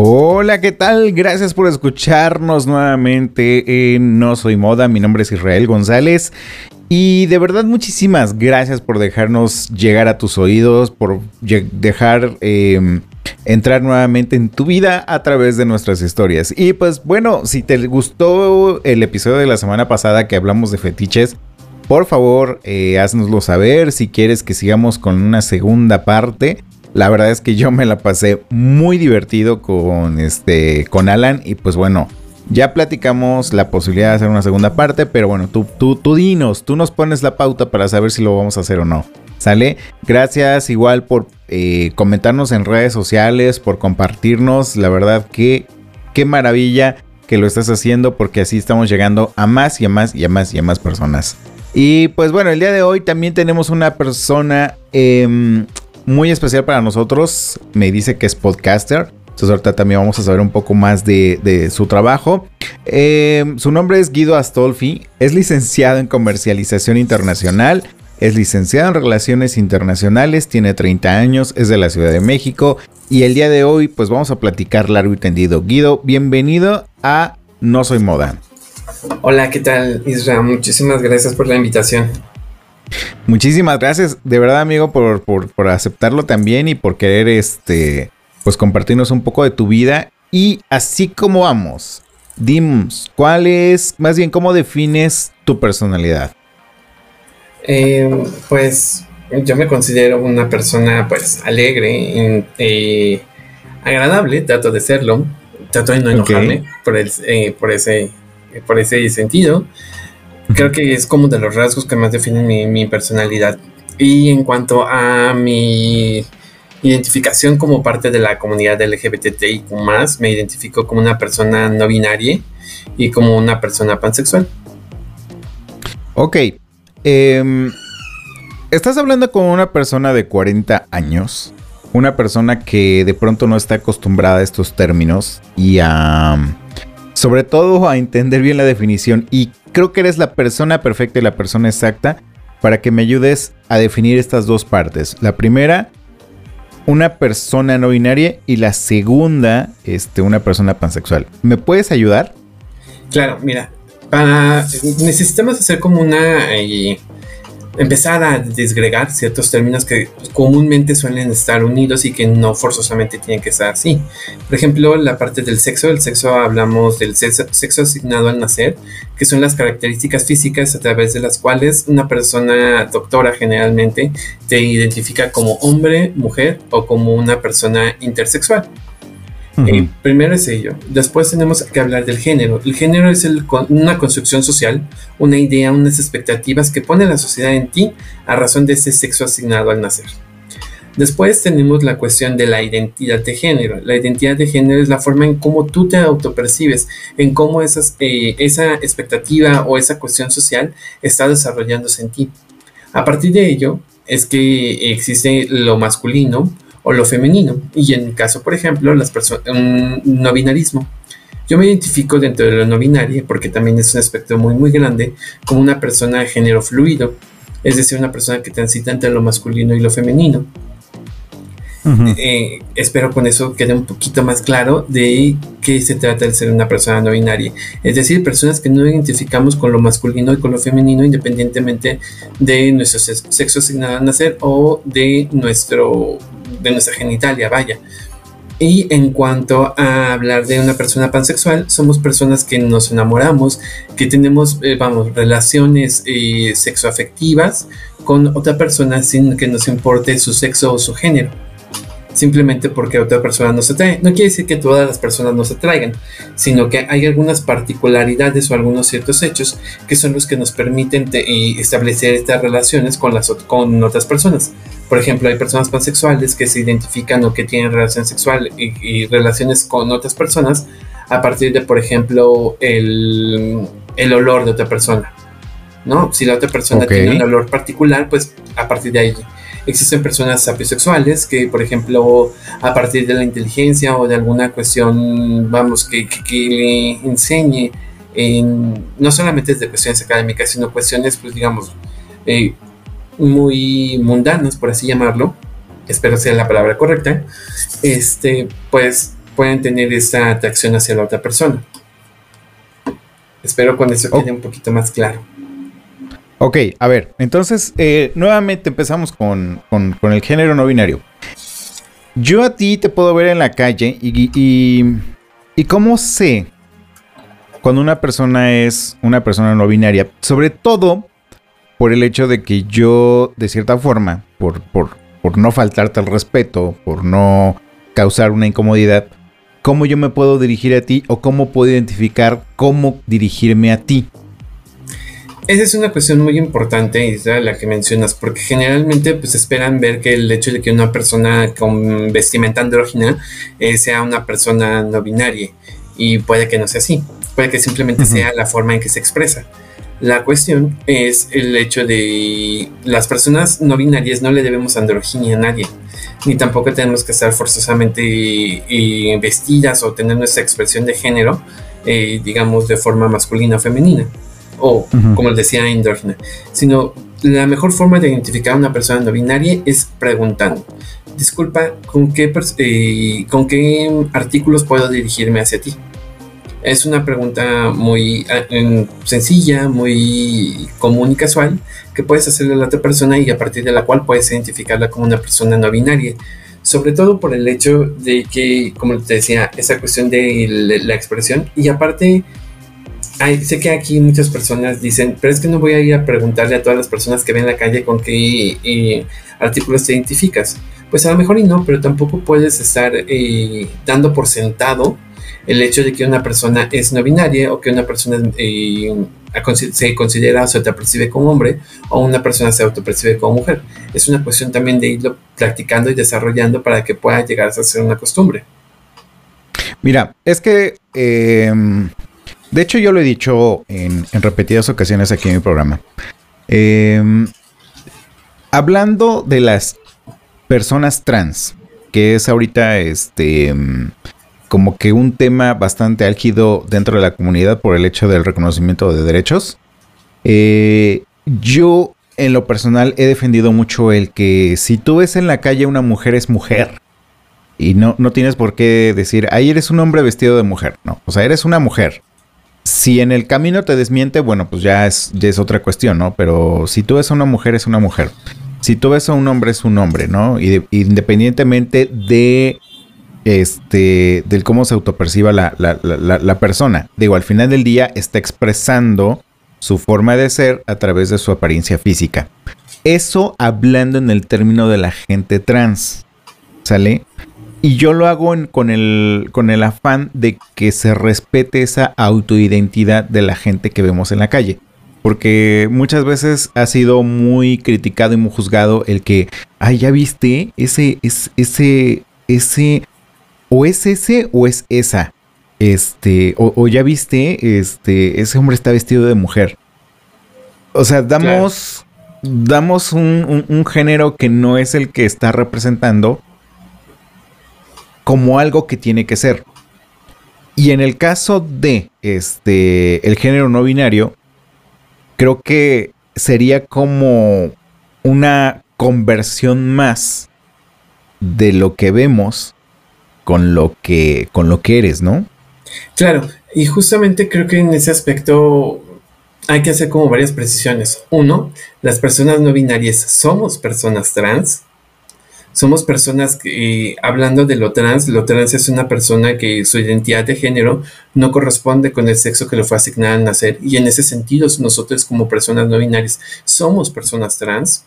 Hola, ¿qué tal? Gracias por escucharnos nuevamente en No Soy Moda. Mi nombre es Israel González. Y de verdad muchísimas gracias por dejarnos llegar a tus oídos, por dejar em, entrar nuevamente en tu vida a través de nuestras historias. Y pues bueno, si te gustó el episodio de la semana pasada que hablamos de fetiches, por favor, eh, haznoslo saber si quieres que sigamos con una segunda parte. La verdad es que yo me la pasé muy divertido con este con Alan y pues bueno, ya platicamos la posibilidad de hacer una segunda parte, pero bueno, tú, tú, tú dinos, tú nos pones la pauta para saber si lo vamos a hacer o no. ¿Sale? Gracias igual por eh, comentarnos en redes sociales, por compartirnos. La verdad que qué maravilla que lo estás haciendo porque así estamos llegando a más y a más y a más y a más personas. Y pues bueno, el día de hoy también tenemos una persona eh, muy especial para nosotros. Me dice que es podcaster. Entonces ahorita también vamos a saber un poco más de, su trabajo. Eh, su nombre es Guido Astolfi. Es licenciado en comercialización internacional. Es licenciado en Relaciones Internacionales, tiene 30 años, es de la Ciudad de México y el día de hoy pues vamos a platicar largo y tendido. Guido, bienvenido a No Soy Moda. Hola, ¿qué tal Israel? Muchísimas gracias por la invitación. Muchísimas gracias, de verdad, amigo, por, por, aceptarlo también y por querer este, pues compartirnos un poco de tu vida. Y así como vamos, dimos, ¿cuál es, más bien, cómo defines tu personalidad? Eh, pues yo me considero una persona pues alegre, eh, agradable, trato de serlo, trato de no enojarme por, el, eh, por, ese, por ese sentido. Creo que es como de los rasgos que más definen mi, personalidad. Y en cuanto a mi identificación como parte de la comunidad LGBTI más, me identifico como una persona no binaria y como una persona pansexual. Ok. Em, estás hablando con una persona de 40 años. Una persona que de pronto no está acostumbrada a estos términos y a sobre todo a entender bien la definición y creo que eres la persona perfecta y la persona exacta para que me ayudes a definir estas dos partes. La primera, una persona no binaria y la segunda, este, una persona pansexual. ¿Me puedes ayudar? Claro, mira, necesitamos hacer como una eh, empezar a desgregar ciertos términos que comúnmente suelen estar unidos y que no forzosamente tienen que estar así. Por ejemplo, la parte del sexo, el sexo hablamos del sexo, asignado al nacer, que son las características físicas a través de las cuales una persona doctora generalmente te identifica como hombre, mujer o como una persona intersexual. Eh, primero es ello. Después tenemos que hablar del género. El género es una construcción social, una idea, unas expectativas que pone la sociedad en ti a razón de ese sexo asignado al nacer. Después tenemos la cuestión de la identidad de género. La identidad de género es la forma en cómo tú te autopercibes, en cómo esas, eh, esa expectativa o esa cuestión social está desarrollándose en ti. A partir de ello es que existe lo masculino, o lo femenino. Y en caso, por ejemplo, las personas, un no binarismo. Yo me identifico dentro de lo no binario porque también es un aspecto muy, muy grande como una persona de género fluido, es decir, una persona que transita entre lo masculino y lo femenino. Eh, espero con eso quede un poquito más claro de qué se trata el ser una persona no binaria. Es decir, personas que no identificamos con lo masculino y con lo femenino independientemente de nuestro sexo asignado al nacer o de nuestro de nuestra genitalia, vaya. Y en cuanto a hablar de una persona pansexual, somos personas que nos enamoramos, que tenemos, eh, vamos, relaciones eh, sexoafectivas con otra persona sin que nos importe su sexo o su género. simplemente porque otra persona no se atrae. No quiere decir que todas las personas no se atraigan, sino que hay algunas particularidades o algunos ciertos hechos que son los que nos permiten establecer estas relaciones con, las, con otras personas. Por ejemplo, hay personas pansexuales que se identifican o que tienen relación sexual y, relaciones con otras personas a partir de, por ejemplo, el, el olor de otra persona. ¿no? Si la otra persona tiene un olor particular, pues a partir de ahí Existen personas sapiosexuales que, por ejemplo, a partir de la inteligencia o de alguna cuestión, vamos, que, le enseñe, en, no solamente desde cuestiones académicas, sino cuestiones, pues digamos, eh, muy mundanas, por así llamarlo, espero sea la palabra correcta, este, pues pueden tener esta atracción hacia la otra persona. Espero con eso quede un poquito más claro. Ok, a ver, entonces eh, nuevamente empezamos con, el género no binario. Yo a ti te puedo ver en la calle y, y, y cómo sé cuando una persona es una persona no binaria, sobre todo por el hecho de que yo, de cierta forma, por, por, por no faltarte al respeto, por no causar una incomodidad, cómo yo me puedo dirigir a ti o cómo puedo identificar cómo dirigirme a ti. Esa es una cuestión muy importante, la que mencionas, porque generalmente pues esperan ver que el hecho de que una persona con vestimenta andrógina eh, sea una persona no binaria y puede que no sea así, puede que simplemente sea la forma en que se expresa. La cuestión es el hecho de las personas no binarias no le debemos androginia a nadie, ni tampoco tenemos que estar forzosamente eh, vestidas o tener nuestra expresión de género, eh, digamos, de forma masculina o femenina o como decía indógena, sino la mejor forma de identificar a una persona no binaria es preguntando. Disculpa, ¿con qué, eh, ¿con qué artículos puedo dirigirme hacia ti? Es una pregunta muy eh, sencilla, muy común y casual que puedes hacerle a la otra persona y a partir de la cual puedes identificarla como una persona no binaria. Sobre todo por el hecho de que, como te decía, esa cuestión de la expresión y aparte sé que aquí muchas personas dicen, pero es que no voy a ir a preguntarle a todas las personas que ven la calle con qué eh, artículos te identificas. Pues a lo mejor y no, pero tampoco puedes estar eh, dando por sentado el hecho de que una persona es no binaria o que una persona eh, se considera o se autopercibe como hombre o una persona se autopercibe como mujer. Es una cuestión también de irlo practicando y desarrollando para que pueda llegar a ser una costumbre. Mira, es que de hecho, yo lo he dicho en, repetidas ocasiones aquí en mi programa. Em, hablando de las personas trans, que es ahorita este como que un tema bastante álgido dentro de la comunidad por el hecho del reconocimiento de derechos. Eh, yo en lo personal he defendido mucho el que si tú ves en la calle una mujer es mujer. Y no, no tienes por qué decir, ahí eres un hombre vestido de mujer. No, o sea, eres una mujer. Si en el camino te desmiente, bueno, pues ya es, ya es otra cuestión, ¿no? Pero si tú ves a una mujer, es una mujer. Si tú ves a un hombre, es un hombre, ¿no? Y independientemente de este, del cómo se autoperciba la, la, la, persona. Digo, al final del día está expresando su forma de ser a través de su apariencia física. Eso hablando en el término de la gente trans. ¿Sale? Y yo lo hago con, el, con el afán de que se respete esa autoidentidad de la gente que vemos en la calle. Porque muchas veces ha sido muy criticado y muy juzgado el que, ay, ya viste, ese, es, ese, ese, o es ese o es esa. Este, o, ya viste, este, ese hombre está vestido de mujer. O sea, damos, damos un género que no es el que está representando como algo que tiene que ser. Y en el caso de este el género no binario, creo que sería como una conversión más de lo que vemos con lo que con lo que eres, ¿no? Claro, y justamente creo que en ese aspecto hay que hacer como varias precisiones. Uno, las personas no binarias somos personas trans somos personas que, hablando de lo trans, lo trans es una persona que su identidad de género no corresponde con el sexo que le fue asignado al nacer. Y en ese sentido, nosotros como personas no binarias somos personas trans.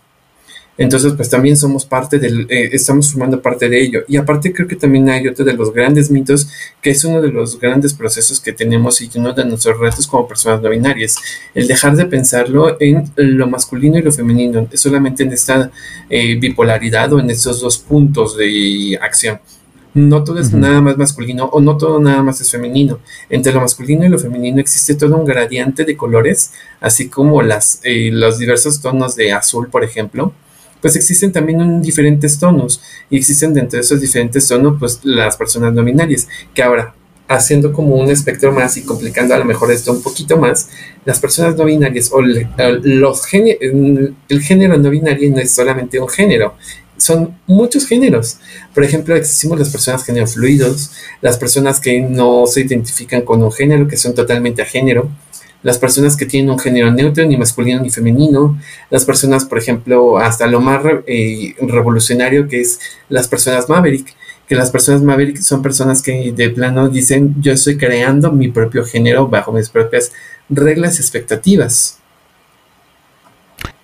Entonces, pues también somos parte del, eh, estamos formando parte de ello. Y aparte creo que también hay otro de los grandes mitos, que es uno de los grandes procesos que tenemos y uno de nuestros retos como personas no binarias, el dejar de pensarlo en lo masculino y lo femenino, solamente en esta eh, bipolaridad o en estos dos puntos de acción no todo es nada más masculino o no todo nada más es femenino. Entre lo masculino y lo femenino existe todo un gradiente de colores, así como las, eh, los diversos tonos de azul, por ejemplo. Pues existen también diferentes tonos y existen dentro de esos diferentes tonos pues las personas no binarias, que ahora haciendo como un espectro más y complicando a lo mejor esto un poquito más, las personas no binarias o los el género no binario no es solamente un género, son muchos géneros. Por ejemplo, existimos las personas género fluidos, las personas que no se identifican con un género, que son totalmente a género, las personas que tienen un género neutro, ni masculino ni femenino, las personas, por ejemplo, hasta lo más eh, revolucionario que es las personas Maverick, que las personas Maverick son personas que de plano dicen yo estoy creando mi propio género bajo mis propias reglas y expectativas.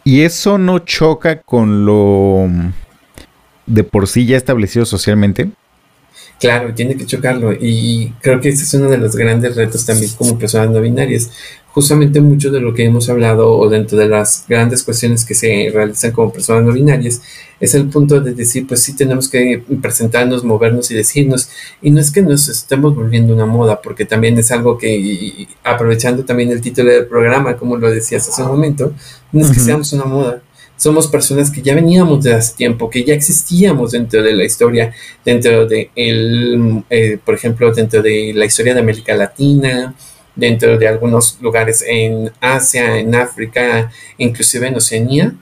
Y eso no choca con lo de por sí ya establecido socialmente? Claro, tiene que chocarlo y creo que ese es uno de los grandes retos también como personas no binarias. Justamente mucho de lo que hemos hablado o dentro de las grandes cuestiones que se realizan como personas no binarias es el punto de decir, pues sí tenemos que presentarnos, movernos y decirnos. Y no es que nos estemos volviendo una moda, porque también es algo que, aprovechando también el título del programa, como lo decías hace un momento, no es que seamos una moda, somos personas que ya veníamos de hace tiempo, que ya existíamos dentro de la historia, dentro de el, eh, por ejemplo, dentro de la historia de América Latina, dentro de algunos lugares en Asia, en África, inclusive en Oceanía,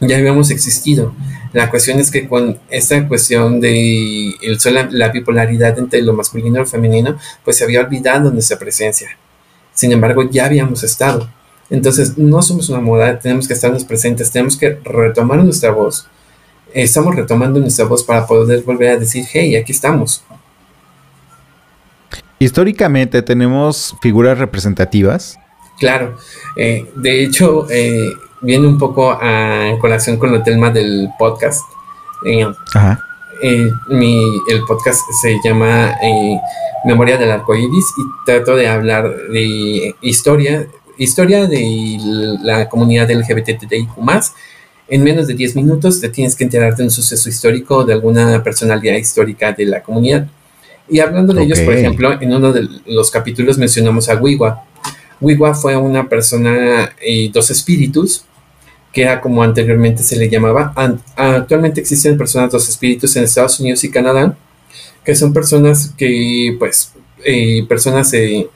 ya habíamos existido. La cuestión es que con esta cuestión de el, la bipolaridad entre lo masculino y lo femenino, pues se había olvidado nuestra presencia. Sin embargo, ya habíamos estado. Entonces, no somos una moda, tenemos que estarnos presentes, tenemos que retomar nuestra voz. Estamos retomando nuestra voz para poder volver a decir, hey, aquí estamos. Históricamente tenemos figuras representativas. Claro, eh, de hecho, eh, viene un poco a colación con el tema del podcast. Eh, Ajá. el podcast se llama Memoria del Arco Iris y trato de hablar de historia historia de la comunidad LGBTIQ+, en menos de 10 minutos te tienes que enterar de un suceso histórico de alguna personalidad histórica de la comunidad. Y hablando de ellos, por ejemplo, en uno de los capítulos mencionamos a Wiwa. Wiwa fue una persona y dos espíritus, que era como anteriormente se le llamaba. Actualmente existen personas dos espíritus en Estados Unidos y Canadá, que son personas que, pues, eh, personas eh,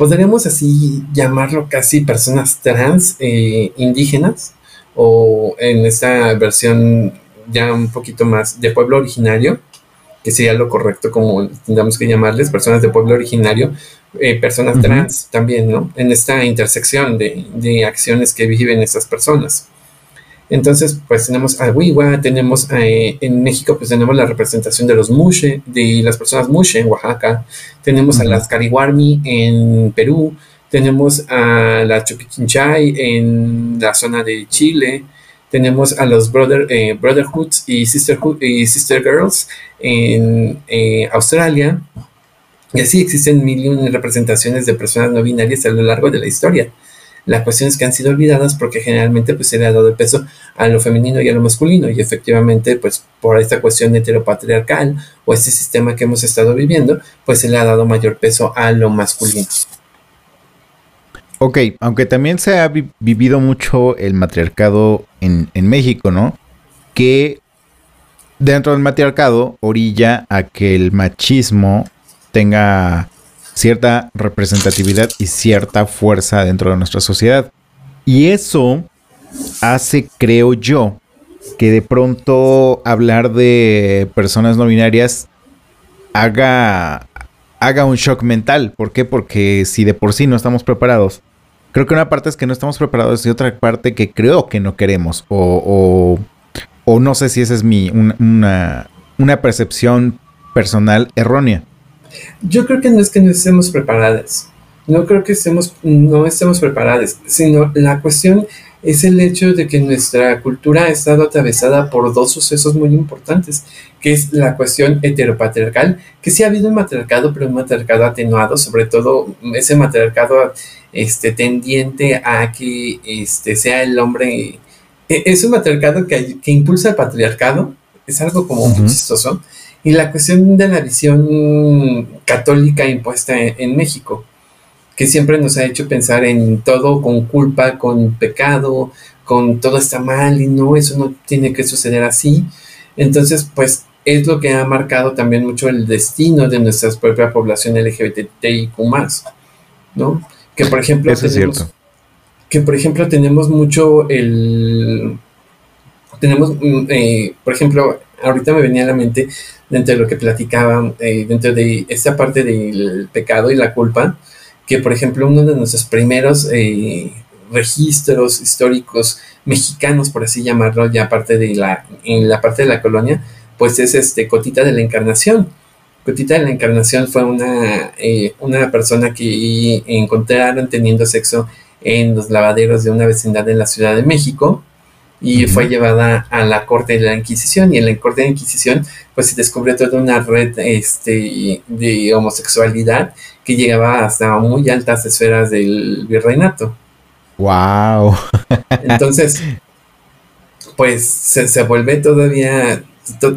podríamos así llamarlo casi personas trans eh, indígenas o en esta versión ya un poquito más de pueblo originario, que sería lo correcto como tendríamos que llamarles, personas de pueblo originario, eh, personas trans también, ¿no? En esta intersección de, de acciones que viven estas personas. Entonces, pues tenemos a Wiwa, tenemos eh, en México, pues tenemos la representación de los Mushe, de las personas Mushe en Oaxaca, tenemos a las Cariwarmi en Perú, tenemos a la Chupichinchay en la zona de Chile, tenemos a los brother, eh, Brotherhoods y, Sisterhood, y Sister Girls en eh, Australia, y así existen mil representaciones de personas no binarias a lo largo de la historia. La cuestión es que han sido olvidadas porque generalmente pues se le ha dado el peso a lo femenino y a lo masculino y efectivamente pues por esta cuestión heteropatriarcal o este sistema que hemos estado viviendo pues se le ha dado mayor peso a lo masculino. Ok, aunque también se ha vivido mucho el matriarcado en, en México, ¿no? Que dentro del matriarcado orilla a que el machismo tenga cierta representatividad y cierta fuerza dentro de nuestra sociedad. Y eso hace, creo yo, que de pronto hablar de personas no binarias haga, haga un shock mental. ¿Por qué? Porque si de por sí no estamos preparados, creo que una parte es que no estamos preparados y otra parte que creo que no queremos. O, o, no sé si esa es mi, una, una percepción personal errónea. Yo creo que no es que no estemos preparadas, no creo que estemos, no estemos preparadas, sino la cuestión es el hecho de que nuestra cultura ha estado atravesada por dos sucesos muy importantes, que es la cuestión heteropatriarcal, que sí ha habido un matriarcado, pero un matriarcado atenuado, sobre todo ese matriarcado este, tendiente a que este, sea el hombre, e, es un matriarcado que, que impulsa el patriarcado, es algo como muy chistoso, y la cuestión de la visión católica impuesta en México que siempre nos ha hecho pensar en todo con culpa, con pecado, con todo está mal y no, eso no tiene que suceder así. Entonces, pues es lo que ha marcado también mucho el destino de nuestra propia población LGBTIQ ¿no? Que por ejemplo tenemos, que por ejemplo tenemos mucho el tenemos mm, eh, por ejemplo ahorita me venía a la mente dentro de lo que platicaban eh, dentro de esta parte del pecado y la culpa que por ejemplo uno de nuestros primeros eh, registros históricos mexicanos, por así llamarlo, ya parte de la, en la parte de la colonia, pues es este Cotita de la Encarnación. Cotita de la Encarnación fue una, eh, una persona que encontraron teniendo sexo en los lavaderos de una vecindad en la Ciudad de México y fue llevada a la corte de la Inquisición y en la corte de la Inquisición pues se descubrió toda una red este, de homosexualidad que llegaba hasta muy altas esferas del virreinato. Wow. Entonces, pues se, vuelve todavía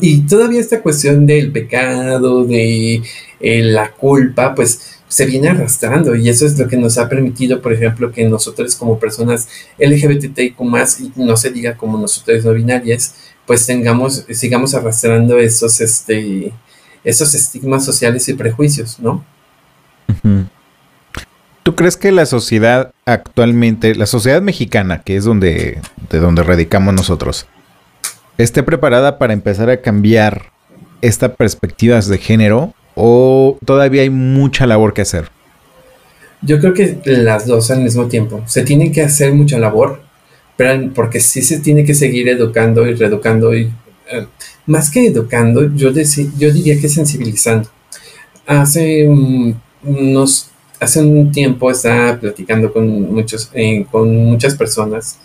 y todavía esta cuestión del pecado, de eh, la culpa, pues se viene arrastrando y eso es lo que nos ha permitido, por ejemplo, que nosotros como personas LGBTIQ y no se diga como nosotros no binarias, pues tengamos, sigamos arrastrando esos, este, esos estigmas sociales y prejuicios, ¿no? ¿Tú crees que la sociedad actualmente, la sociedad mexicana, que es donde, de donde radicamos nosotros, esté preparada para empezar a cambiar estas perspectivas de género o todavía hay mucha labor que hacer? Yo creo que las dos al mismo tiempo. Se tiene que hacer mucha labor, pero porque sí se tiene que seguir educando y reeducando y eh, más que educando, yo, yo diría que sensibilizando. Hace unos hace un tiempo estaba platicando con muchos eh, con muchas personas,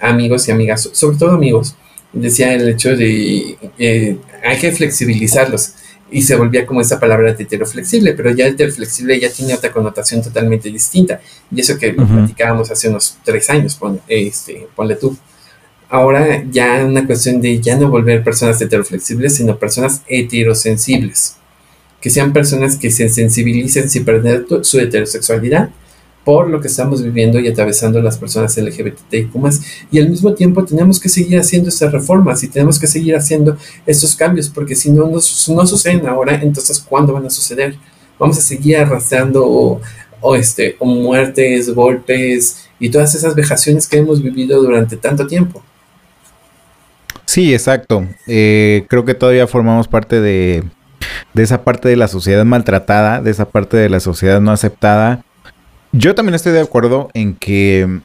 amigos y amigas, sobre todo amigos. Decía el hecho de eh, hay que flexibilizarlos y se volvía como esa palabra heteroflexible, pero ya el heteroflexible ya tiene otra connotación totalmente distinta. Y eso que platicábamos hace unos tres años, este, ponle tú. Ahora ya una cuestión de ya no volver personas heteroflexibles, sino personas heterosensibles. Que sean personas que se sensibilicen sin perder su heterosexualidad por lo que estamos viviendo y atravesando las personas LGBTIQ y al mismo tiempo tenemos que seguir haciendo estas reformas y tenemos que seguir haciendo estos cambios porque si no, no, suceden ahora, entonces ¿cuándo van a suceder? Vamos a seguir arrastrando o, este, o muertes, golpes y todas esas vejaciones que hemos vivido durante tanto tiempo. Sí, exacto. Eh, creo que todavía formamos parte de, de esa parte de la sociedad maltratada, de esa parte de la sociedad no aceptada yo también estoy de acuerdo en que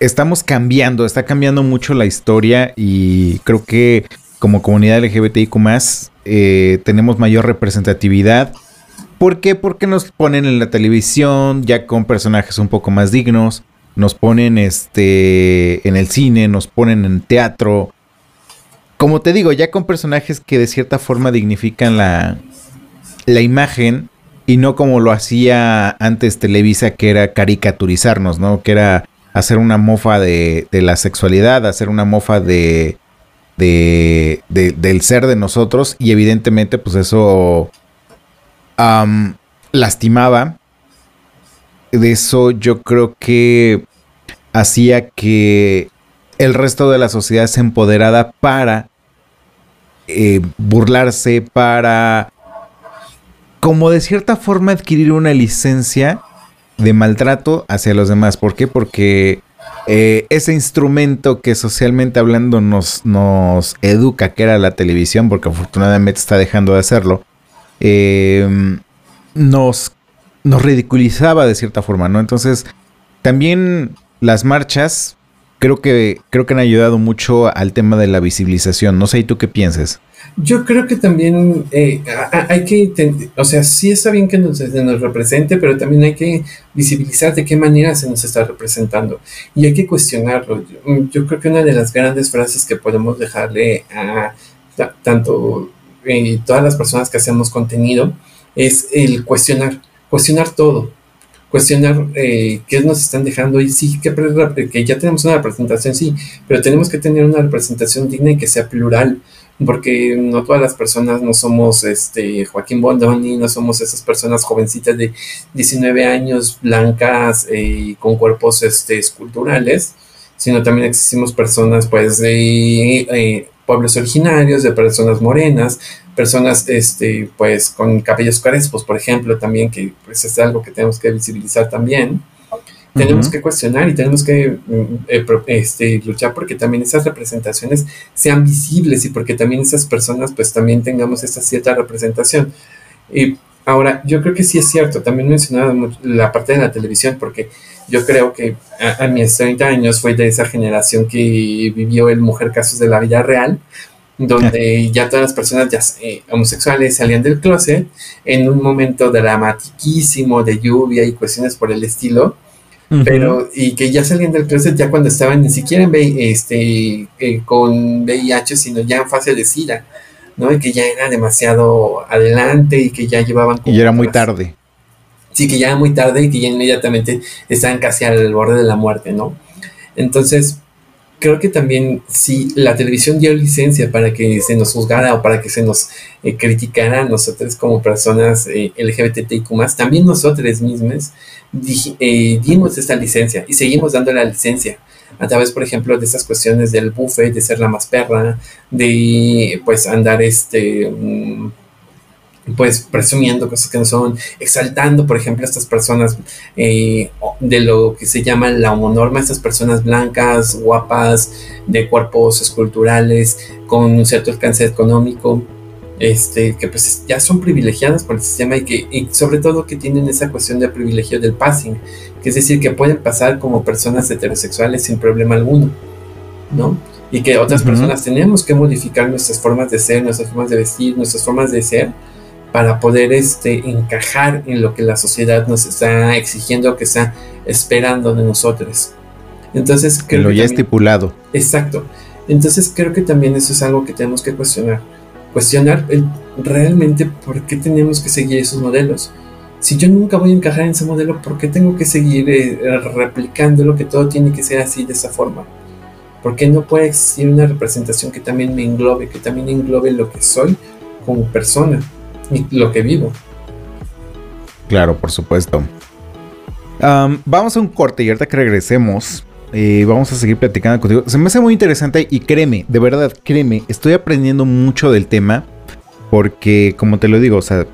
estamos cambiando, está cambiando mucho la historia y creo que como comunidad LGBTIQ eh, tenemos mayor representatividad. ¿Por qué? Porque nos ponen en la televisión ya con personajes un poco más dignos, nos ponen este en el cine, nos ponen en teatro. Como te digo, ya con personajes que de cierta forma dignifican la, la imagen y no como lo hacía antes Televisa, que era caricaturizarnos, ¿no? Que era hacer una mofa de, la sexualidad, hacer una mofa de, de, del ser de nosotros y evidentemente pues eso lastimaba. De eso yo creo que hacía que el resto de la sociedad se empoderara para eh, burlarse, para como de cierta forma adquirir una licencia de maltrato hacia los demás. ¿Por qué? Porque eh, ese instrumento que socialmente hablando nos, nos educa, que era la televisión, porque afortunadamente está dejando de hacerlo, em, nos, nos ridiculizaba de cierta forma, ¿no? Entonces, también las marchas creo que, creo que han ayudado mucho al tema de la visibilización. No sé, ¿y tú qué piensas? Yo creo que también eh, hay que, o sea, sí está bien que nos, nos represente, pero también hay que visibilizar de qué manera se nos está representando. Y hay que cuestionarlo. Yo, creo que una de las grandes frases que podemos dejarle a tanto eh, todas las personas que hacemos contenido es el cuestionar, cuestionar todo, cuestionar eh, qué nos están dejando. Y sí, que, que ya tenemos una representación, sí, pero tenemos que tener una representación digna y que sea plural porque no todas las personas no somos este Joaquín Bondoni, no somos esas personas jovencitas de 19 años, blancas, eh, con cuerpos este, esculturales, sino también existimos personas pues de eh, pueblos originarios, de personas morenas, personas este, pues con cabellos crespos, por ejemplo, también, que pues es algo que tenemos que visibilizar también tenemos que cuestionar y tenemos que mm, eh, este, luchar porque también esas representaciones sean visibles y porque también esas personas pues también tengamos esta cierta representación. Y ahora, yo creo que sí es cierto, también mencionaba la parte de la televisión porque yo creo que a, mis 30 años fue de esa generación que vivió el Mujer Casos de la Vida Real, donde ya todas las personas ya, eh, homosexuales salían del closet en un momento dramatiquísimo de lluvia y cuestiones por el estilo pero y que ya salían del closet ya cuando estaban ni siquiera en este eh, con VIH sino ya en fase de SIDA no y que ya era demasiado adelante y que ya llevaban y era muy tarde. Sí que ya era muy tarde y que ya inmediatamente estaban casi al borde de la muerte no entonces creo que también si la televisión dio licencia para que se nos juzgara o para que se nos eh, criticara nosotros como personas eh, LGBTIQ también nosotros mismos eh, dimos esta licencia y seguimos dando la licencia a través, por ejemplo, de esas cuestiones del buffet, de ser la más perra, de pues andar este mm, pues presumiendo cosas que no son, exaltando, por ejemplo, a estas personas eh, de lo que se llama la homonorma, estas personas blancas, guapas, de cuerpos esculturales, con un cierto alcance económico, este, que pues ya son privilegiadas por el sistema y que y sobre todo que tienen esa cuestión de privilegio del passing, que es decir, que pueden pasar como personas heterosexuales sin problema alguno, ¿no? Y que otras personas tenemos que modificar nuestras formas de ser, nuestras formas de vestir, nuestras formas de ser, para poder este, encajar en lo que la sociedad nos está exigiendo, que está esperando de nosotros. Entonces, creo lo ya estipulado. Exacto. Entonces creo que también eso es algo que tenemos que cuestionar. Cuestionar el, realmente por qué tenemos que seguir esos modelos. Si yo nunca voy a encajar en ese modelo, ¿por qué tengo que seguir eh, replicando lo que todo tiene que ser así de esa forma? ¿Por qué no puede existir una representación que también me englobe, que también englobe lo que soy como persona? Lo que vivo. Claro, por supuesto. vamos a un corte y ahorita que regresemos, eh, vamos a seguir platicando contigo. Se me hace muy interesante y créeme, de verdad, créeme, estoy aprendiendo mucho del tema porque, como te lo digo, o sea,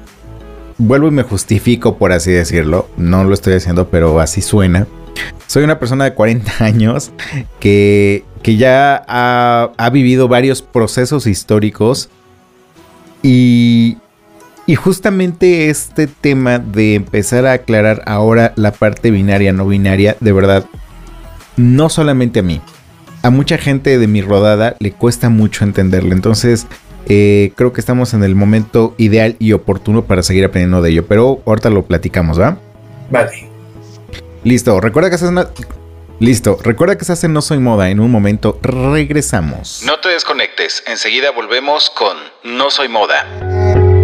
vuelvo y me justifico, por así decirlo. No lo estoy haciendo, pero así suena. Soy una persona de 40 años que, que ya ha, ha vivido varios procesos históricos y, y justamente este tema de empezar a aclarar ahora la parte binaria, no binaria, de verdad, no solamente a mí, a mucha gente de mi rodada le cuesta mucho entenderlo. Entonces, eh, creo que estamos en el momento ideal y oportuno para seguir aprendiendo de ello. Pero ahorita lo platicamos, ¿va? Vale. Listo. Recuerda que estás en... Listo. Recuerda que estás en No Soy Moda. En un momento regresamos. No te desconectes. Enseguida volvemos con No Soy Moda.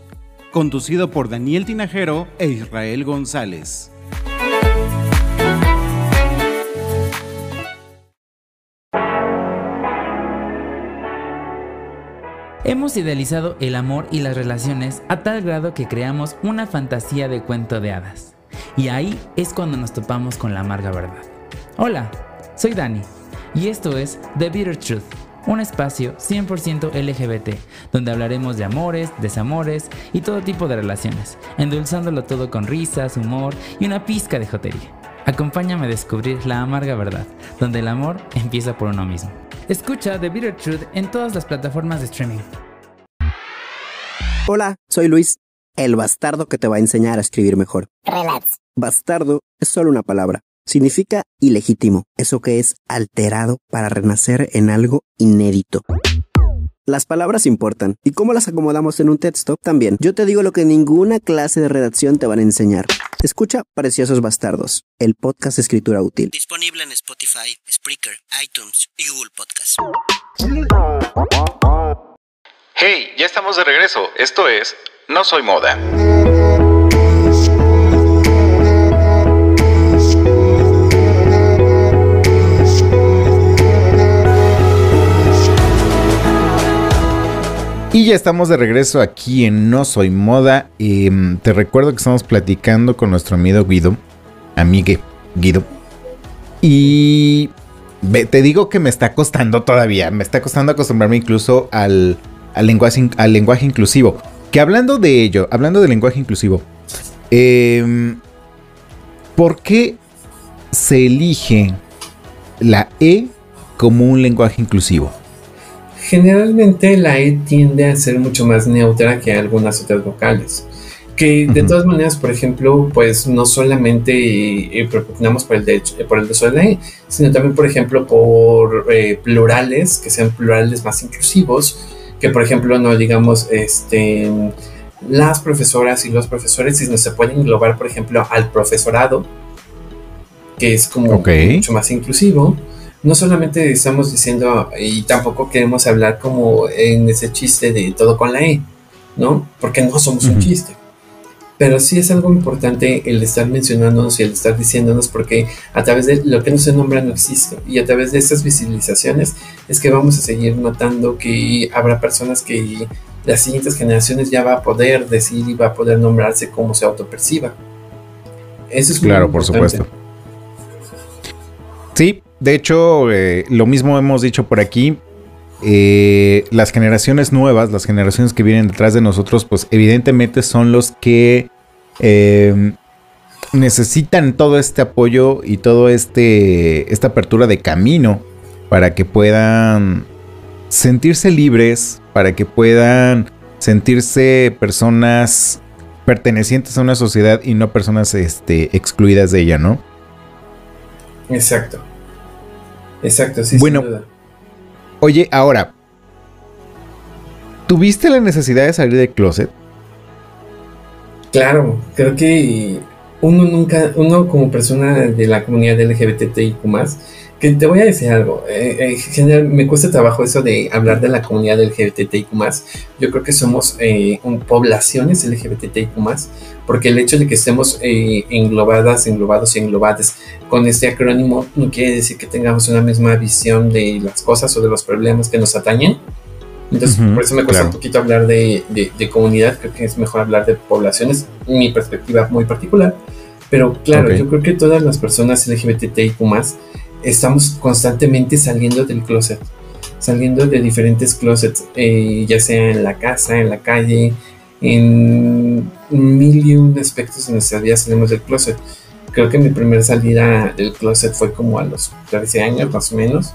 conducido por Daniel Tinajero e Israel González. Hemos idealizado el amor y las relaciones a tal grado que creamos una fantasía de cuento de hadas. Y ahí es cuando nos topamos con la amarga verdad. Hola, soy Dani y esto es The Bitter Truth, un espacio 100% LGBT, donde hablaremos de amores, desamores y todo tipo de relaciones, endulzándolo todo con risas, humor y una pizca de jotería. Acompáñame a descubrir la amarga verdad, donde el amor empieza por uno mismo. Escucha The Bitter Truth en todas las plataformas de streaming. Hola, soy Luis, el bastardo que te va a enseñar a escribir mejor. Relax. Bastardo es solo una palabra. Significa ilegítimo, eso que es alterado para renacer en algo inédito. Las palabras importan, y cómo las acomodamos en un texto también. Yo te digo lo que ninguna clase de redacción te van a enseñar. Escucha Preciosos Bastardos, el podcast de escritura útil. Disponible en Spotify, Spreaker, iTunes y Google Podcast. Hey, ya estamos de regreso. Esto es No Soy Moda. Y ya estamos de regreso aquí en No Soy Moda. Em, te recuerdo que estamos platicando con nuestro amigo Guido, amigue Guido. Y te digo que me está costando todavía, me está costando acostumbrarme incluso al, al lenguaje, al lenguaje inclusivo. Que hablando de ello, hablando del lenguaje inclusivo, em, ¿por qué se elige la E como un lenguaje inclusivo? Generalmente la E tiende a ser mucho más neutra que algunas otras vocales. Que de todas maneras, por ejemplo, pues no solamente eh, propugnamos por el, de, por el uso de la E, sino también, por ejemplo, por eh, plurales, que sean plurales más inclusivos, que por ejemplo no digamos este las profesoras y los profesores, sino se puede englobar, por ejemplo, al profesorado, que es como Ok. mucho más inclusivo. No solamente estamos diciendo, y tampoco queremos hablar como en ese chiste de todo con la E, ¿no? Porque no somos un chiste. Pero sí es algo importante el estar mencionándonos y el estar diciéndonos porque a través de lo que no se nombra no existe. Y a través de estas visibilizaciones es que vamos a seguir notando que habrá personas que las siguientes generaciones ya va a poder decir y va a poder nombrarse como se autoperciba. Eso es muy Claro, por supuesto. Sí, de hecho, eh, lo mismo hemos dicho por aquí. Eh, las generaciones nuevas, las generaciones que vienen detrás de nosotros, pues evidentemente son los que eh, necesitan todo este apoyo y todo este esta apertura de camino para que puedan sentirse libres, para que puedan sentirse personas pertenecientes a una sociedad y no personas este, excluidas de ella, ¿no? Exacto. Exacto, sí. Bueno. sin duda. Oye, ahora, ¿tuviste la necesidad de salir del closet? Claro, creo que uno nunca, uno como persona de la comunidad LGBTIQ que te voy a decir algo, eh, eh, en general me cuesta trabajo eso de hablar de la comunidad LGBTIQ yo creo que somos eh, un- poblaciones LGBTIQ porque el hecho de que estemos eh, englobadas, englobados y englobadas con este acrónimo no quiere decir que tengamos una misma visión de las cosas o de los problemas que nos atañen. Entonces, Ujú, por eso me cuesta claro. un poquito hablar de, de- de comunidad, creo que es mejor hablar de poblaciones, mi perspectiva muy particular. Pero claro, Ok. yo creo que todas las personas LGBTIQ estamos constantemente saliendo del closet, saliendo de diferentes closets, eh, ya sea en la casa, en la calle, en mil y un aspectos de nuestra vida salimos del closet. Creo que mi primera salida del closet fue como a los 13 años más o menos,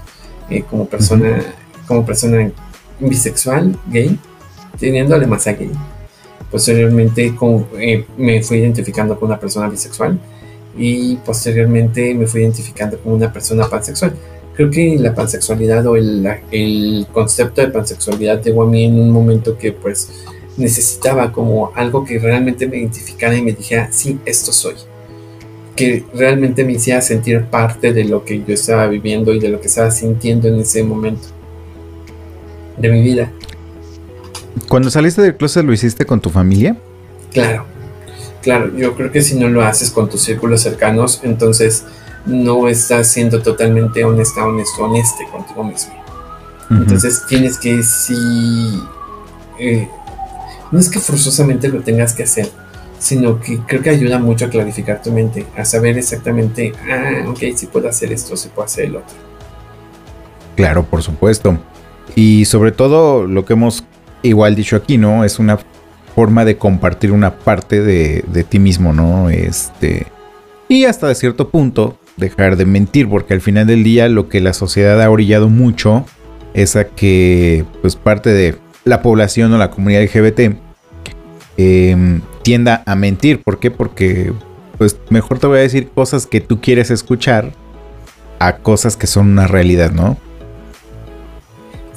eh, como persona, como persona bisexual, gay, teniéndole más a gay. Posteriormente como, eh, me fui identificando con una persona bisexual y posteriormente me fui identificando como una persona pansexual. Creo que la pansexualidad o el, la- el concepto de pansexualidad llegó a mí en un momento que pues necesitaba como algo que realmente me identificara y me dijera, sí, esto soy. Que realmente me hiciera sentir parte de lo que yo estaba viviendo y de lo que estaba sintiendo en ese momento de mi vida. Cuando saliste del closet, ¿lo hiciste con tu familia? Claro, claro, yo creo que si no lo haces con tus círculos cercanos, entonces no estás siendo totalmente honesta, honesto, honeste contigo mismo. Entonces tienes que sí, eh, no es que forzosamente lo tengas que hacer, sino que creo que ayuda mucho a clarificar tu mente, a saber exactamente, ah, ok, si puedo hacer esto, si puedo hacer el otro. Claro, por supuesto. Y sobre todo lo que hemos igual dicho aquí, ¿no? Es una forma de compartir una parte de, ti mismo, ¿no? Este. Y hasta de cierto punto dejar de mentir, porque al final del día lo que la sociedad ha orillado mucho es a que pues parte de la población o la comunidad LGBT em, tienda a mentir. ¿Por qué? Porque pues mejor te voy a decir cosas que tú quieres escuchar a cosas que son una realidad, ¿no?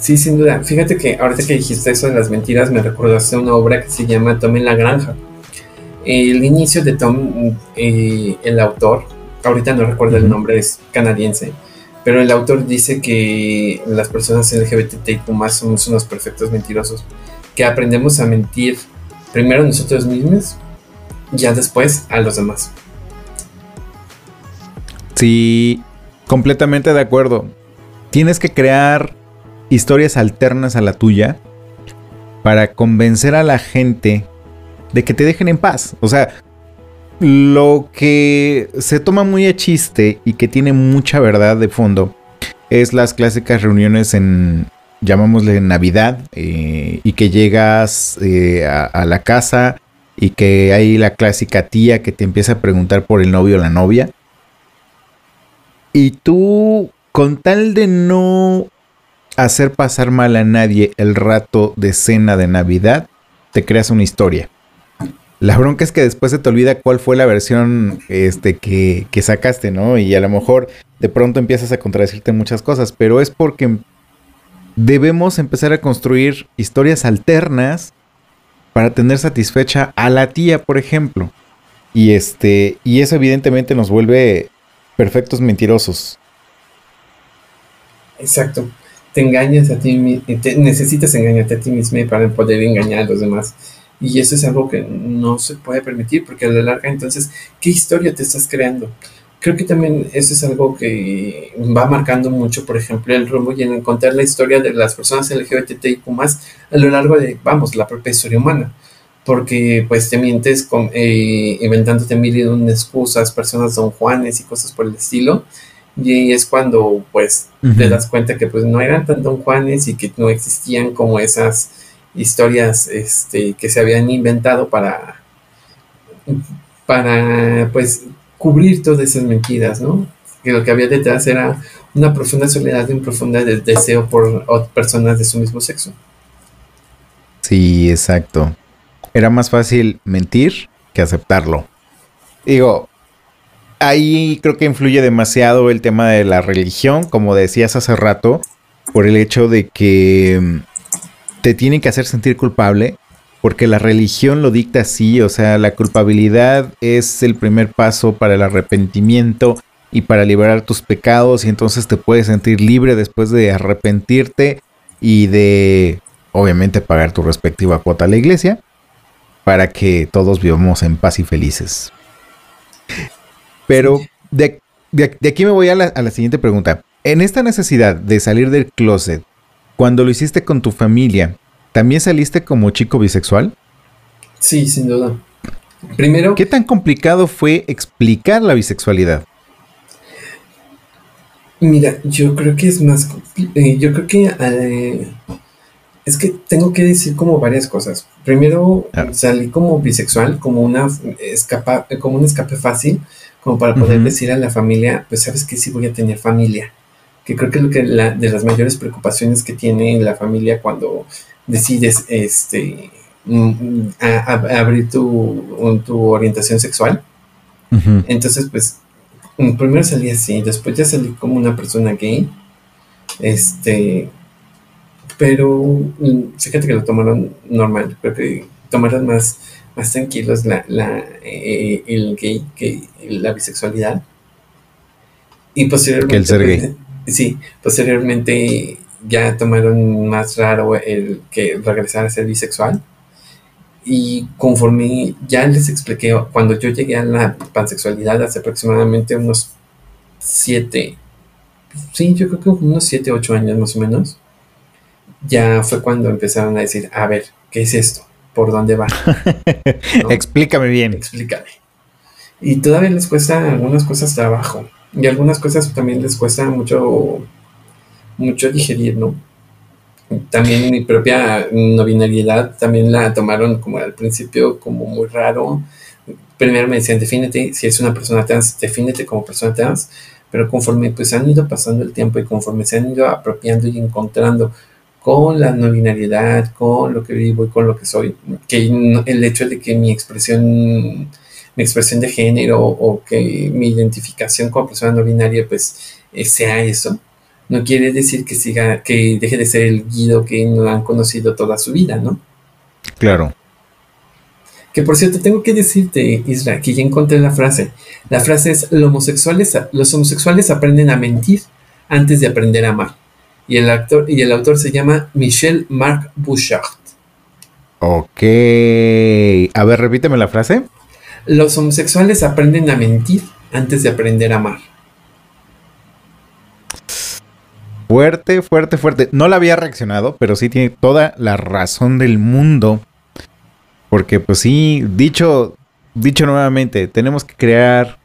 Sí, sin duda. Fíjate que ahorita que dijiste eso de las mentiras, me recordaste una obra que se llama Tom en la Granja. El inicio de Tom, eh, el autor, ahorita no recuerdo el nombre, es canadiense, pero el autor dice que las personas más somos unos perfectos mentirosos, que aprendemos a mentir primero nosotros mismos, ya después a los demás. Sí, completamente de acuerdo. Tienes que crear historias alternas a la tuya para convencer a la gente de que te dejen en paz. O sea, lo que se toma muy a chiste y que tiene mucha verdad de fondo es las clásicas reuniones en, llamámosle Navidad, eh, y que llegas eh, a, la casa y que hay la clásica tía que te empieza a preguntar por el novio o la novia. Y tú, con tal de no hacer pasar mal a nadie el rato de cena de Navidad, te creas una historia. La bronca es que después se te olvida cuál fue la versión este, que, que sacaste, ¿no? Y a lo mejor de pronto empiezas a contradecirte muchas cosas, pero es porque debemos empezar a construir historias alternas para tener satisfecha a la tía, por ejemplo. Y este, y eso evidentemente nos vuelve perfectos mentirosos. Exacto te engañas a ti mismo, necesitas engañarte a ti mismo para poder engañar a los demás. Y eso es algo que no se puede permitir porque a la larga entonces, ¿qué historia te estás creando? Creo que también eso es algo que va marcando mucho, por ejemplo, el rumbo y en contar la historia de las personas LGBTIQ más a lo largo de, vamos, la propia historia humana. Porque pues te mientes con, eh, inventándote mil y una excusas, personas don Juanes y cosas por el estilo y es cuando pues te das cuenta que pues no eran tan Don Juanes y que no existían como esas historias este, que se habían inventado para, para pues cubrir todas esas mentiras, ¿no? Que lo que había detrás era una profunda soledad y un profundo deseo por personas de su mismo sexo. Sí, exacto. Era más fácil mentir que aceptarlo. Digo, ahí creo que influye demasiado el tema de la religión, como decías hace rato, por el hecho de que mm, te tienen que hacer sentir culpable, porque la religión lo dicta así, o sea, la culpabilidad es el primer paso para el arrepentimiento y para liberar tus pecados y entonces te puedes sentir libre después de arrepentirte y de, obviamente, pagar tu respectiva cuota a la iglesia para que todos vivamos en paz y felices. Pero de, aquí me voy a la, siguiente pregunta. En esta necesidad de salir del closet, cuando lo hiciste con tu familia, ¿también saliste como chico bisexual? Sí, sin duda. Primero. ¿Qué tan complicado fue explicar la bisexualidad? Mira, yo creo que es más. Eh, yo creo que. Eh, es que tengo que decir como varias cosas. Primero, salí como bisexual, como una escapa, como un escape fácil, como para poder decir a la familia, pues sabes que sí voy a tener familia. Que creo que es lo que la, de las mayores preocupaciones que tiene la familia cuando decides este mm, abrir tu, tu, orientación sexual. Entonces, pues, mm, primero salí así, después ya salí como una persona gay. Este, pero mm, fíjate que lo tomaron normal, creo que tomaron más más tranquilos la, la, eh, el gay que la bisexualidad. Y posteriormente. Que el ser gay. Pues, sí, posteriormente ya tomaron más raro el que regresar a ser bisexual. Y conforme ya les expliqué, cuando yo llegué a la pansexualidad hace aproximadamente unos siete, sí, yo creo que unos siete, ocho años más o menos, ya fue cuando empezaron a decir, a ver, ¿qué es esto? Por dónde va. Explícame bien. Explícame. Y todavía les cuesta algunas cosas trabajo. Y algunas cosas también les cuesta mucho, mucho digerir, ¿no? también mi propia no binariedad también la tomaron como al principio como muy raro. Primero me decían, defínete, si es una persona trans, defínete como persona trans, pero conforme pues han ido pasando el tiempo y conforme se han ido apropiando y encontrando con la no binariedad, con lo que vivo y con lo que soy, que el hecho de que mi expresión, mi expresión de género o que mi identificación como persona no binaria pues eh, sea eso, no quiere decir que siga, que deje de ser el Guido que no han conocido toda su vida, ¿no? Claro. Que por cierto, tengo que decirte, Isra, que ya encontré la frase. La frase es, los homosexuales, los homosexuales aprenden a mentir antes de aprender a amar. Y el, actor, y el autor se llama Michel Marc Bouchard. Ok. A ver, repíteme la frase. Los homosexuales aprenden a mentir antes de aprender a amar. Fuerte, fuerte, fuerte. No la había reaccionado, pero sí tiene toda la razón del mundo. Porque pues sí, dicho, dicho nuevamente, tenemos que crear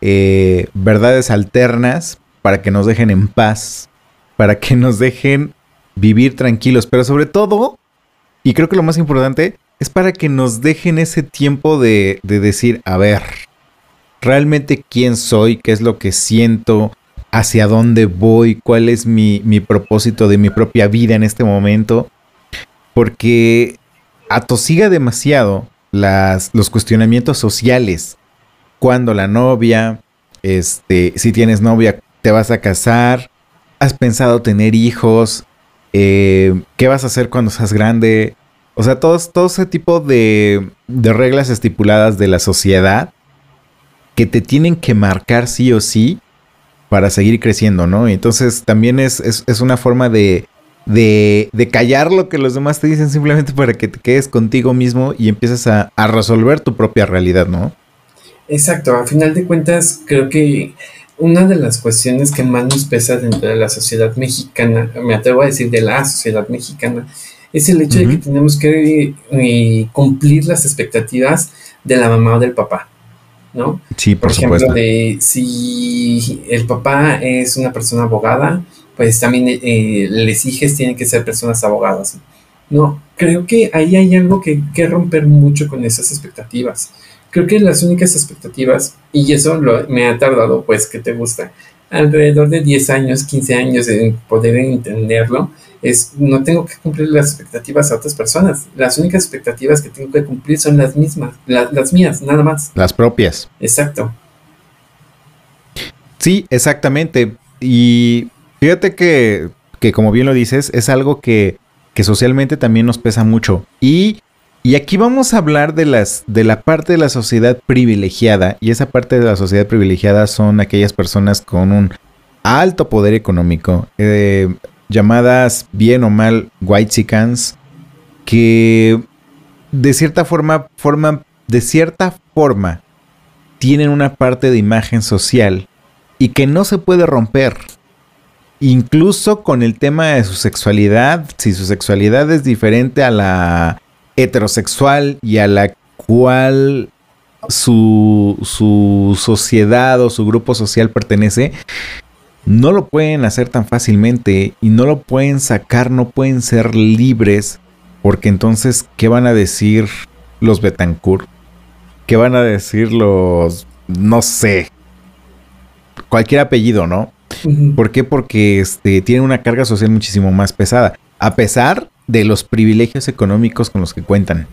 eh, verdades alternas para que nos dejen en paz, para que nos dejen vivir tranquilos, pero sobre todo, y creo que lo más importante, es para que nos dejen ese tiempo de, de decir, a ver, realmente quién soy, qué es lo que siento, hacia dónde voy, cuál es mi, propósito de mi propia vida en este momento, porque atosiga demasiado las, los cuestionamientos sociales. Cuando la novia, este, si tienes novia, te vas a casar, has pensado tener hijos, eh, qué vas a hacer cuando seas grande. O sea, todo, todo ese tipo de, de reglas estipuladas de la sociedad que te tienen que marcar sí o sí para seguir creciendo, ¿no? Entonces también es, es, una forma de, de, de, callar lo que los demás te dicen simplemente para que te quedes contigo mismo y empieces a, a resolver tu propia realidad, ¿no? Exacto, a final de cuentas creo que una de las cuestiones que más nos pesa dentro de la sociedad mexicana, me atrevo a decir de la sociedad mexicana, es el hecho de que tenemos que eh, cumplir las expectativas de la mamá o del papá. ¿no? Sí, por, ejemplo, de si el papá es una persona abogada, pues también eh, les hijos tienen que ser personas abogadas. No, creo que ahí hay algo que, que romper mucho con esas expectativas. Creo que las únicas expectativas, y eso me ha tardado, pues, que te gusta, alrededor de 10 años, 15 años en poder entenderlo, es no tengo que cumplir las expectativas a otras personas. Las únicas expectativas que tengo que cumplir son las mismas, las mías, nada más. Las propias. Exacto. Sí, exactamente. Y fíjate que, que como bien lo dices, es algo que, que socialmente también nos pesa mucho. Y, y aquí vamos a hablar de, las, de la parte de la sociedad privilegiada. Y esa parte de la sociedad privilegiada son aquellas personas con un alto poder económico. Eh, llamadas bien o mal whitexicans que de cierta forma forman de cierta forma tienen una parte de imagen social y que no se puede romper. Incluso con el tema de su sexualidad, si su sexualidad es diferente a la heterosexual y a la cual su, su sociedad o su grupo social pertenece, no lo pueden hacer tan fácilmente y no lo pueden sacar, no pueden ser libres, porque entonces, ¿qué van a decir los Betancourt? ¿Qué van a decir los, no sé, cualquier apellido, ¿no? ¿Por qué? Porque este, tienen una carga social muchísimo más pesada, a pesar de los privilegios económicos con los que cuentan.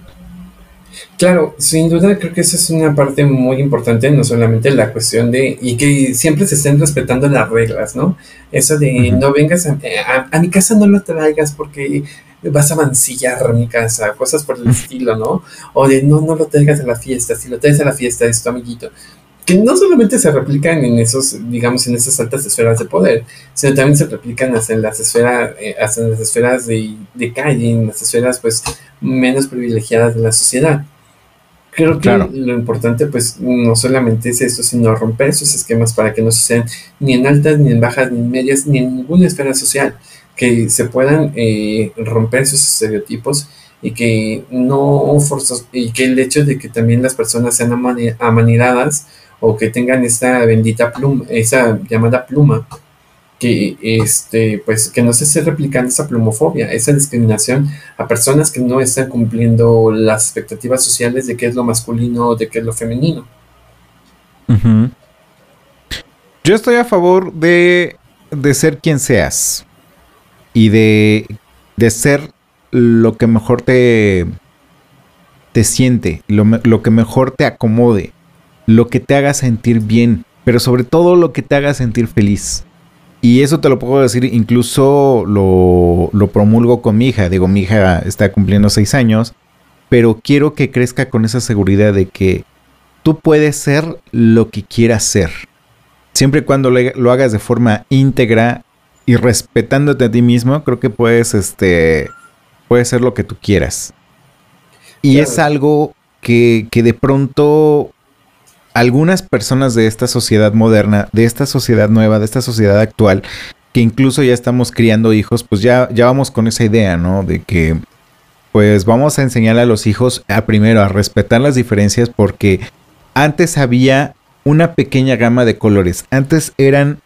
Claro, sin duda creo que esa es una parte muy importante, no solamente la cuestión de, y que siempre se estén respetando las reglas, ¿no? Eso de no vengas a, mi casa, no lo traigas porque vas a mancillar mi casa, cosas por el estilo, ¿no? O de no, no lo traigas a la fiesta, si lo traes a la fiesta es tu amiguito. Que no solamente se replican en esos, digamos, en esas altas esferas de poder, sino también se replican hasta en las esferas, eh, hasta en las esferas de, de calle, en las esferas pues menos privilegiadas de la sociedad. Creo que lo importante, pues, no solamente es eso, sino romper esos esquemas para que no sucedan ni en altas, ni en bajas, ni en medias, ni en ninguna esfera social. Que se puedan eh, romper esos estereotipos y que no forzos, y que el hecho de que también las personas sean amaneradas o que tengan esta bendita pluma, esa llamada pluma, que este pues que no se esté replicando esa plumofobia, esa discriminación a personas que no están cumpliendo las expectativas sociales de qué es lo masculino o de qué es lo femenino. Yo estoy a favor de, de ser quien seas y de, de ser lo que mejor te, te siente, lo, lo que mejor te acomode, lo que te haga sentir bien, pero sobre todo lo que te haga sentir feliz. Y eso te lo puedo decir, incluso lo, lo promulgo con mi hija. Digo, mi hija está cumpliendo seis años, pero quiero que crezca con esa seguridad de que tú puedes ser lo que quieras ser. Siempre y cuando lo hagas de forma íntegra y respetándote a ti mismo, creo que puedes, este, puedes ser lo que tú quieras. Y es algo que, que de pronto algunas personas de esta sociedad moderna, de esta sociedad nueva, de esta sociedad actual, que incluso ya estamos criando hijos, pues ya, ya vamos con esa idea, ¿no? De que pues vamos a enseñar a los hijos a primero a respetar las diferencias porque antes había una pequeña gama de colores. Antes eran,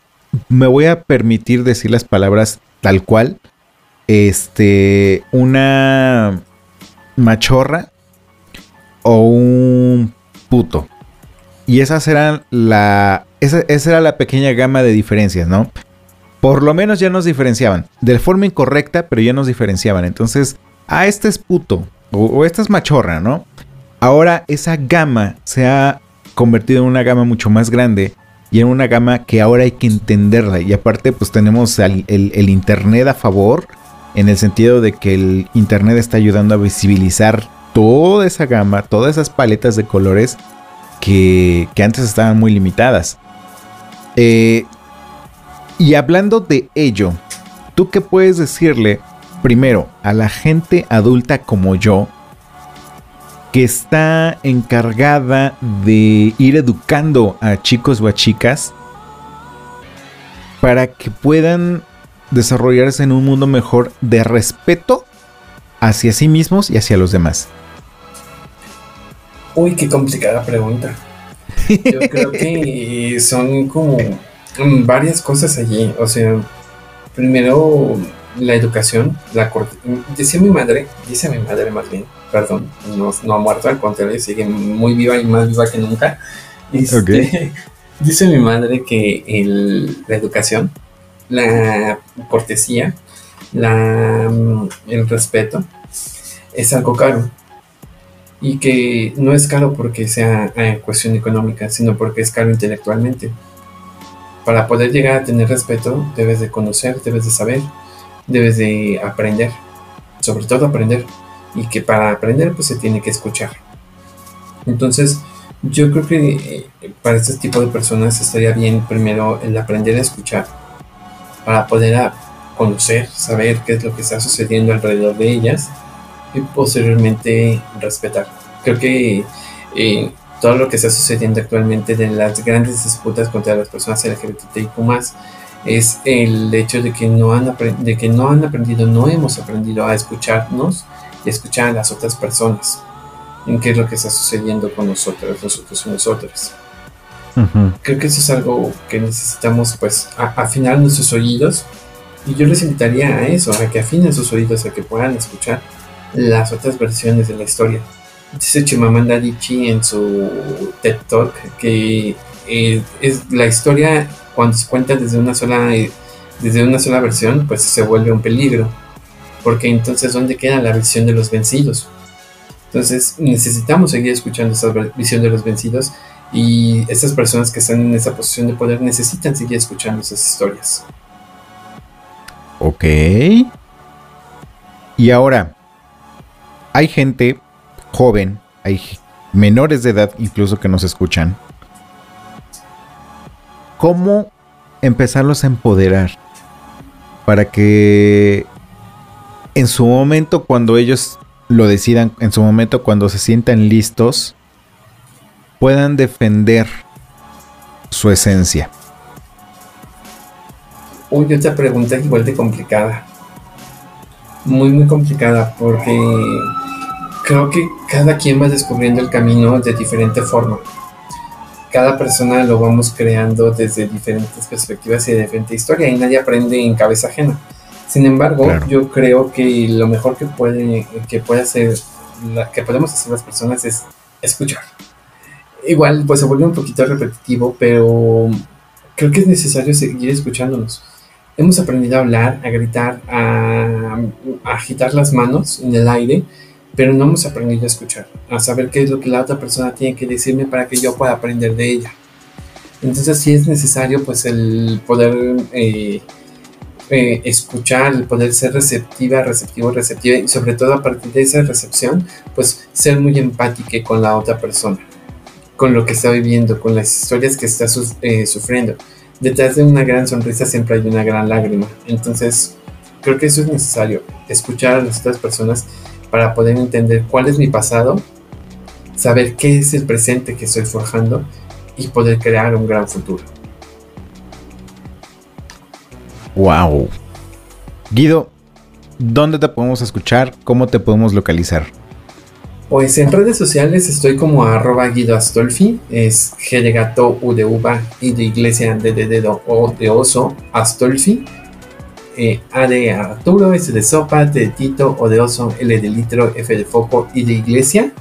me voy a permitir decir las palabras tal cual, este, una machorra o un puto. Y esas eran la. Esa, era la pequeña gama de diferencias, ¿no? Por lo menos ya nos diferenciaban. De forma incorrecta, pero ya nos diferenciaban. Entonces, ah, este es puto. O, esta es machorra, ¿no? Ahora esa gama se ha convertido en una gama mucho más grande y en una gama que ahora hay que entenderla. Y aparte, pues tenemos el, Internet a favor, en el sentido de que el Internet está ayudando a visibilizar toda esa gama, todas esas paletas de colores que, antes estaban muy limitadas. Eh, y hablando de ello, ¿tú qué puedes decirle primero a la gente adulta como yo que está encargada de ir educando a chicos o a chicas para que puedan desarrollarse en un mundo mejor de respeto hacia sí mismos y hacia los demás? Uy, qué complicada pregunta. Yo creo que son como varias cosas allí. O sea, primero la educación, la dice mi madre, dice mi madre más bien, perdón, no, ha muerto, al contrario, sigue muy viva y más viva que nunca. Este, dice mi madre que la educación, la cortesía, la, el respeto es algo caro y que no es caro porque sea eh, cuestión económica, sino porque es caro intelectualmente. Para poder llegar a tener respeto, debes de conocer, debes de saber, debes de aprender, sobre todo aprender, y que para aprender pues se tiene que escuchar. Entonces, yo creo que eh, para este tipo de personas estaría bien primero el aprender a escuchar, para poder conocer, saber qué es lo que está sucediendo alrededor de ellas y posteriormente respetar. Creo que eh, todo lo que está sucediendo actualmente de las grandes disputas contra las personas LGBTIQ es el hecho de que, no han de que no han aprendido, no hemos aprendido a escucharnos y escuchar a las otras personas en qué es lo que está sucediendo con nosotros, nosotros y nosotras. Creo que eso es algo que necesitamos pues afinar nuestros oídos y yo les invitaría a eso, a que afinen sus oídos, a que puedan escuchar las otras versiones de la historia. Dice Chimamanda Adichie en su TED Talk que eh, es la historia cuando se cuenta desde una sola eh, desde una sola versión, pues se vuelve un peligro, porque entonces dónde queda la visión de los vencidos. Entonces necesitamos seguir escuchando esa visión de los vencidos y estas personas que están en esa posición de poder necesitan seguir escuchando esas historias. Ok. Y ahora, hay gente joven, hay menores de edad incluso que nos escuchan. ¿Cómo empezarlos a empoderar para que en su momento cuando ellos lo decidan, en su momento cuando se sientan listos, puedan defender su esencia? Uy, otra pregunta igual de complicada. Muy, muy complicada porque creo que cada quien va descubriendo el camino de diferente forma. cada persona lo vamos creando desde diferentes perspectivas y de diferente historia y nadie aprende en cabeza ajena. Sin embargo, yo creo que lo mejor que puede, que puede hacer, la, que podemos hacer las personas es escuchar. Igual, pues se vuelve un poquito repetitivo, pero creo que es necesario seguir escuchándonos. Hemos aprendido a hablar, a gritar, a, a agitar las manos en el aire, pero no hemos aprendido a escuchar, a saber qué es lo que la otra persona tiene que decirme para que yo pueda aprender de ella. Entonces sí es necesario pues el poder eh, eh, escuchar, el poder ser receptiva, receptivo, receptiva y sobre todo a partir de esa recepción, pues ser muy empática con la otra persona, con lo que está viviendo, con las historias que está eh, sufriendo. Detrás de una gran sonrisa siempre hay una gran lágrima. Entonces, creo que eso es necesario, escuchar a las otras personas para poder entender cuál es mi pasado, saber qué es el presente que estoy forjando y poder crear un gran futuro. Wow. Guido, ¿dónde te podemos escuchar? ¿Cómo te podemos localizar? Pues en redes sociales estoy como arroba Guido Astolfi, es G de gato, U de uva, I de iglesia, D de dedo, O de oso, Astolfi, eh, A de Arturo, S de sopa, T de Tito, O de oso, L de litro, F de foco, I de iglesia.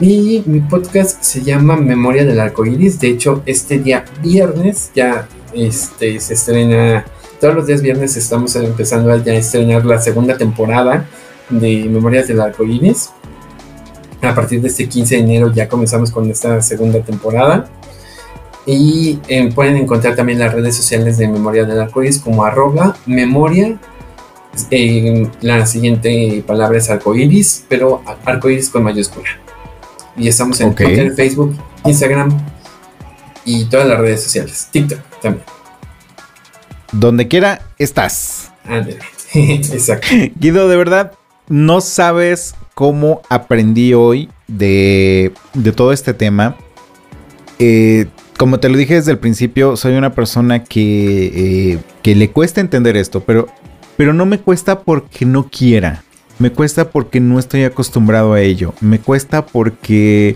Y mi podcast se llama Memoria del Arco Iris. De hecho, este día viernes ya este, se estrena todos los días viernes estamos empezando a estrenar la segunda temporada de Memorias del Arcoíris. A partir de este 15 de enero ya comenzamos con esta segunda temporada. Y eh, pueden encontrar también las redes sociales de Memoria del Arcoíris como arroba memoria. la siguiente palabra es arcoíris, pero arcoíris con mayúscula. Y estamos en Twitter, Facebook, Instagram y todas las redes sociales. TikTok también. Donde quiera estás. Exacto. Guido, de verdad, no sabes cómo aprendí hoy de, todo este tema. Eh, como te lo dije desde el principio, soy una persona que, eh, que le cuesta entender esto, pero, pero no me cuesta porque no quiera. Me cuesta porque no estoy acostumbrado a ello. Me cuesta porque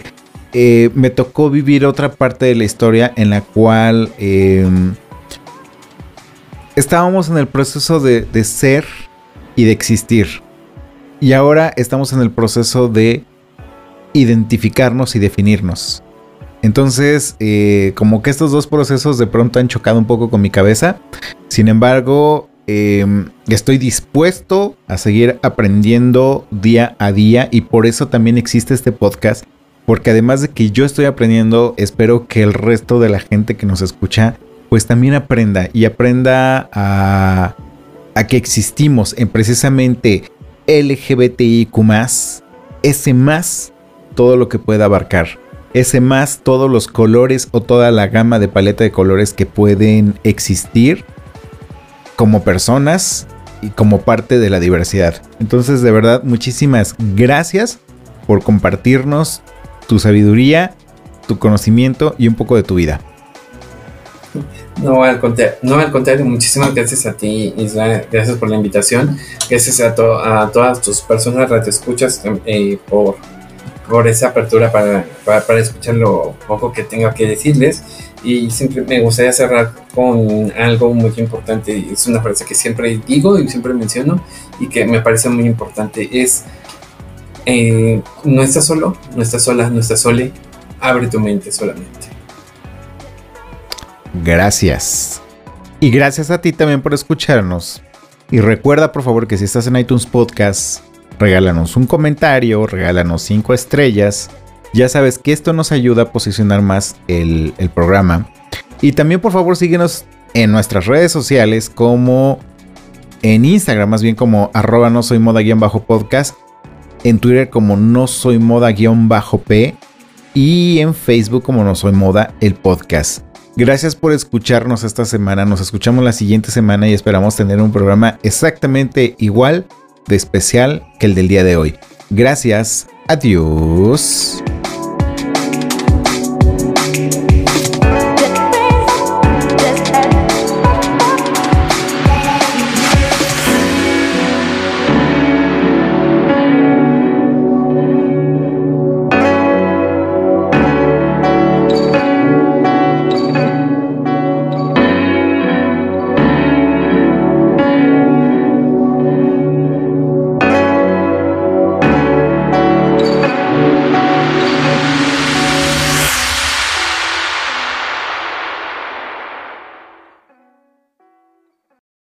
eh, me tocó vivir otra parte de la historia en la cual em, estábamos en el proceso de, ser y de existir. Y ahora estamos en el proceso de identificarnos y definirnos. Entonces, eh, como que estos dos procesos de pronto han chocado un poco con mi cabeza. Sin embargo, em, estoy dispuesto a seguir aprendiendo día a día y por eso también existe este podcast. Porque además de que yo estoy aprendiendo, espero que el resto de la gente que nos escucha pues también aprenda y aprenda a, que existimos en precisamente LGBTIQ ese más todo lo que pueda abarcar, ese más todos los colores o toda la gama de paleta de colores que pueden existir como personas y como parte de la diversidad. Entonces, de verdad, muchísimas gracias por compartirnos tu sabiduría, tu conocimiento y un poco de tu vida. No al, contrario, no, al contrario, muchísimas gracias a ti, Isla, gracias por la invitación, gracias a, todas tus personas radioescuchas eh, por, por esa apertura para, para, escuchar lo poco que tengo que decirles. Y siempre me gustaría cerrar con algo muy importante, es una frase que siempre digo y siempre menciono y que me parece muy importante, es eh, no estás solo, no estás sola, no estás sole, abre tu mente solamente. Gracias. Y gracias a ti también por escucharnos. Y recuerda por favor que si estás en iTunes Podcast, regálanos un comentario, regálanos cinco estrellas. Ya sabes que esto nos ayuda a posicionar más el, programa. Y también por favor síguenos en nuestras redes sociales como en Instagram, más bien como arroba no soy moda-podcast, en Twitter como no soy moda-p y en Facebook como no soy moda el podcast. Gracias por escucharnos esta semana. Nos escuchamos la siguiente semana y esperamos tener un programa exactamente igual de especial que el del día de hoy. Gracias. Adiós.